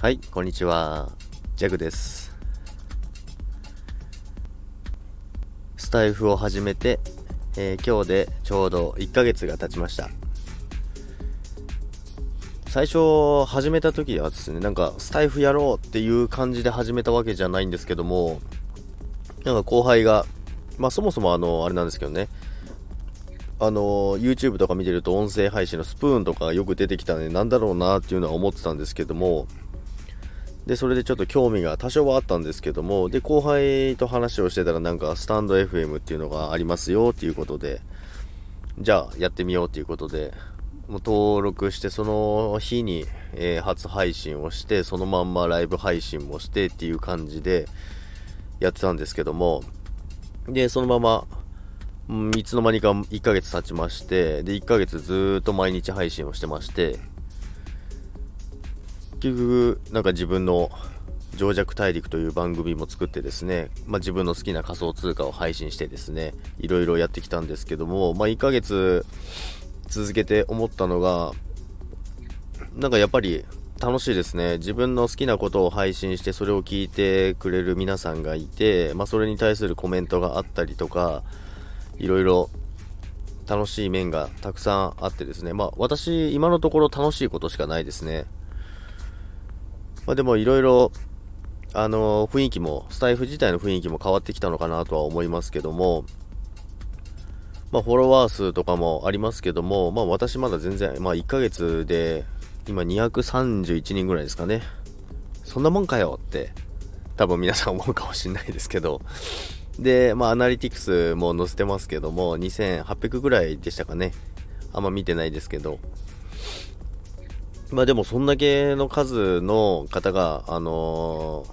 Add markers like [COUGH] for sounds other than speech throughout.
はい、こんにちは。ジャグです。スタイフを始めて、えー、今日でちょうど1ヶ月が経ちました。最初始めた時はですね、なんかスタイフやろうっていう感じで始めたわけじゃないんですけども、なんか後輩が、まあそもそもあの、あれなんですけどね、あの YouTube とか見てると音声配信のスプーンとかよく出てきたんでなんだろうなっていうのは思ってたんですけどもでそれでちょっと興味が多少はあったんですけどもで後輩と話をしてたらなんかスタンド FM っていうのがありますよっていうことでじゃあやってみようっていうことでもう登録してその日に、えー、初配信をしてそのまんまライブ配信もしてっていう感じでやってたんですけどもでそのままいつの間にか1ヶ月経ちまして、で、1ヶ月ずっと毎日配信をしてまして、結局、なんか自分の情弱大陸という番組も作ってですね、まあ、自分の好きな仮想通貨を配信してですね、いろいろやってきたんですけども、まあ、1ヶ月続けて思ったのが、なんかやっぱり楽しいですね。自分の好きなことを配信して、それを聞いてくれる皆さんがいて、まあ、それに対するコメントがあったりとか、いろいろ楽しい面がたくさんあってですね、まあ私、今のところ楽しいことしかないですね。まあでもいろいろ、あの雰囲気も、スタイフ自体の雰囲気も変わってきたのかなとは思いますけども、まあフォロワー数とかもありますけども、まあ私まだ全然、まあ1ヶ月で今231人ぐらいですかね。そんなもんかよって多分皆さん思うかもしれないですけど、で、まあ、アナリティクスも載せてますけども、2800ぐらいでしたかね。あんま見てないですけど。まあでも、そんだけの数の方が、あの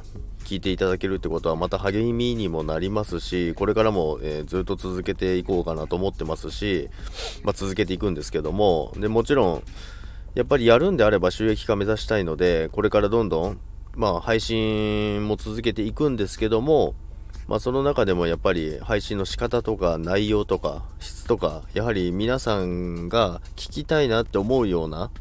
ー、聞いていただけるってことは、また励みにもなりますし、これからも、えー、ずっと続けていこうかなと思ってますし、まあ、続けていくんですけども、で、もちろん、やっぱりやるんであれば収益化目指したいので、これからどんどん、まあ、配信も続けていくんですけども、まあ、その中でもやっぱり配信の仕方とか内容とか質とかやはり皆さんが聞きたいなって思うような、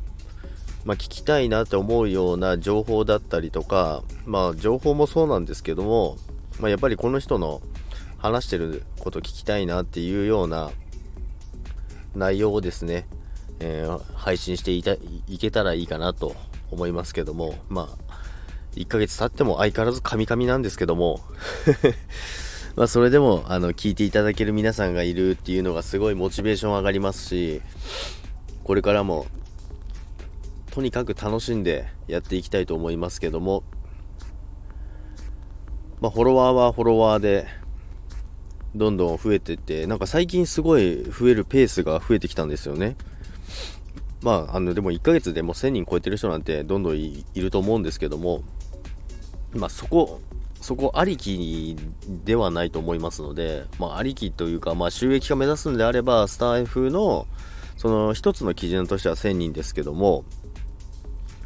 まあ、聞きたいなって思うような情報だったりとか、まあ、情報もそうなんですけども、まあ、やっぱりこの人の話してること聞きたいなっていうような内容をですね、えー、配信していたいけたらいいかなと思いますけども、まあ、1ヶ月経っても相変わらずカミカミなんですけども [LAUGHS] まあそれでもあの聞いていただける皆さんがいるっていうのがすごいモチベーション上がりますしこれからもとにかく楽しんでやっていきたいと思いますけども。まあフォロワーはフォロワーでどんどん増えてってなんか最近すごい増えるペースが増えてきたんですよね。まあ、あのでも1ヶ月でもう1000人超えてる人なんてどんどんいると思うんですけども、まあ、そこ、そこありきではないと思いますので、まあ、ありきというか、まあ、収益化目指すんであれば、スター F の、その一つの基準としては1000人ですけども、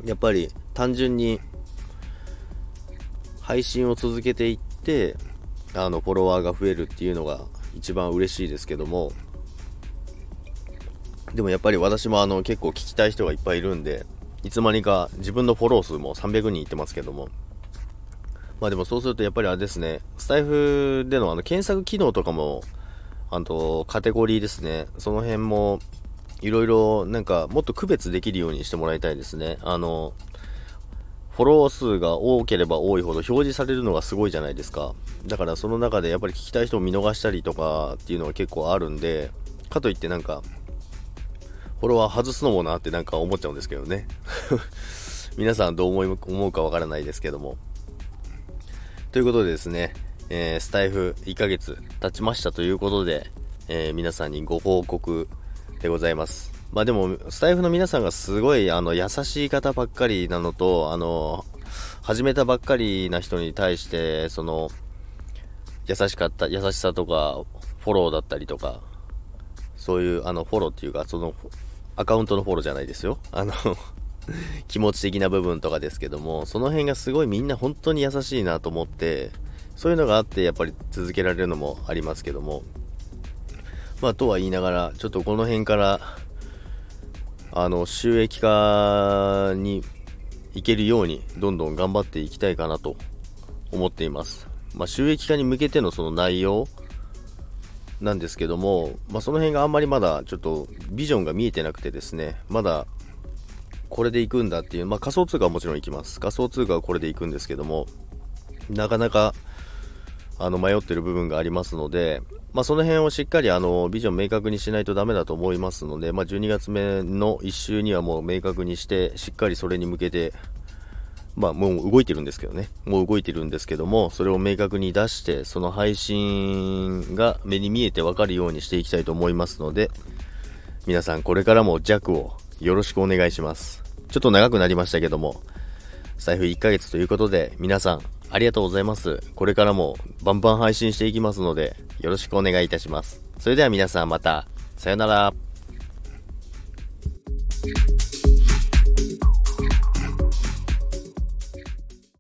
やっぱり単純に配信を続けていって、あの、フォロワーが増えるっていうのが一番嬉しいですけども、でもやっぱり私もあの結構聞きたい人がいっぱいいるんで、いつまにか自分のフォロー数も300人いってますけども、まあでもそうするとやっぱりあれですね、スタイフでのあの検索機能とかも、あとカテゴリーですね、その辺もいろいろなんかもっと区別できるようにしてもらいたいですね。あの、フォロー数が多ければ多いほど表示されるのがすごいじゃないですか。だからその中でやっぱり聞きたい人を見逃したりとかっていうのが結構あるんで、かといってなんか、フォロワー外すのもなってなんか思っちゃうんですけどね。[LAUGHS] 皆さんどう思い思うかわからないですけども。ということでですね、えー、スタイフ1ヶ月経ちましたということで、えー、皆さんにご報告でございます。まあでも、スタイフの皆さんがすごい、あの、優しい方ばっかりなのと、あの、始めたばっかりな人に対して、その、優しかった、優しさとか、フォローだったりとか、そういう、あの、フォローっていうか、その、アカウントのフォローじゃないですよ。あの [LAUGHS] 気持ち的な部分とかですけども、その辺がすごいみんな本当に優しいなと思って、そういうのがあってやっぱり続けられるのもありますけども、まあとは言いながら、ちょっとこの辺から、あの、収益化にいけるようにどんどん頑張っていきたいかなと思っています。まあ、収益化に向けてのその内容なんですけども、まあ、その辺があんまりまだちょっとビジョンが見えてなくてですね、まだこれで行くんだっていう、まあ、仮想通貨はもちろん行きます。仮想通貨はこれで行くんですけども、なかなかあの迷ってる部分がありますので、まあ、その辺をしっかりあのビジョン明確にしないとダメだと思いますので、まあ、12月目の1週にはもう明確にして、しっかりそれに向けて、まあ、もう動いてるんですけどね、もう動いてるんですけども、それを明確に出して、その配信が目に見えて分かるようにしていきたいと思いますので、皆さんこれからも弱をよろしくお願いします。ちょっと長くなりましたけども、財布1ヶ月ということで、皆さんありがとうございます。これからもバンバン配信していきますので、よろしくお願いいたします。それでは皆さんまた、さよなら。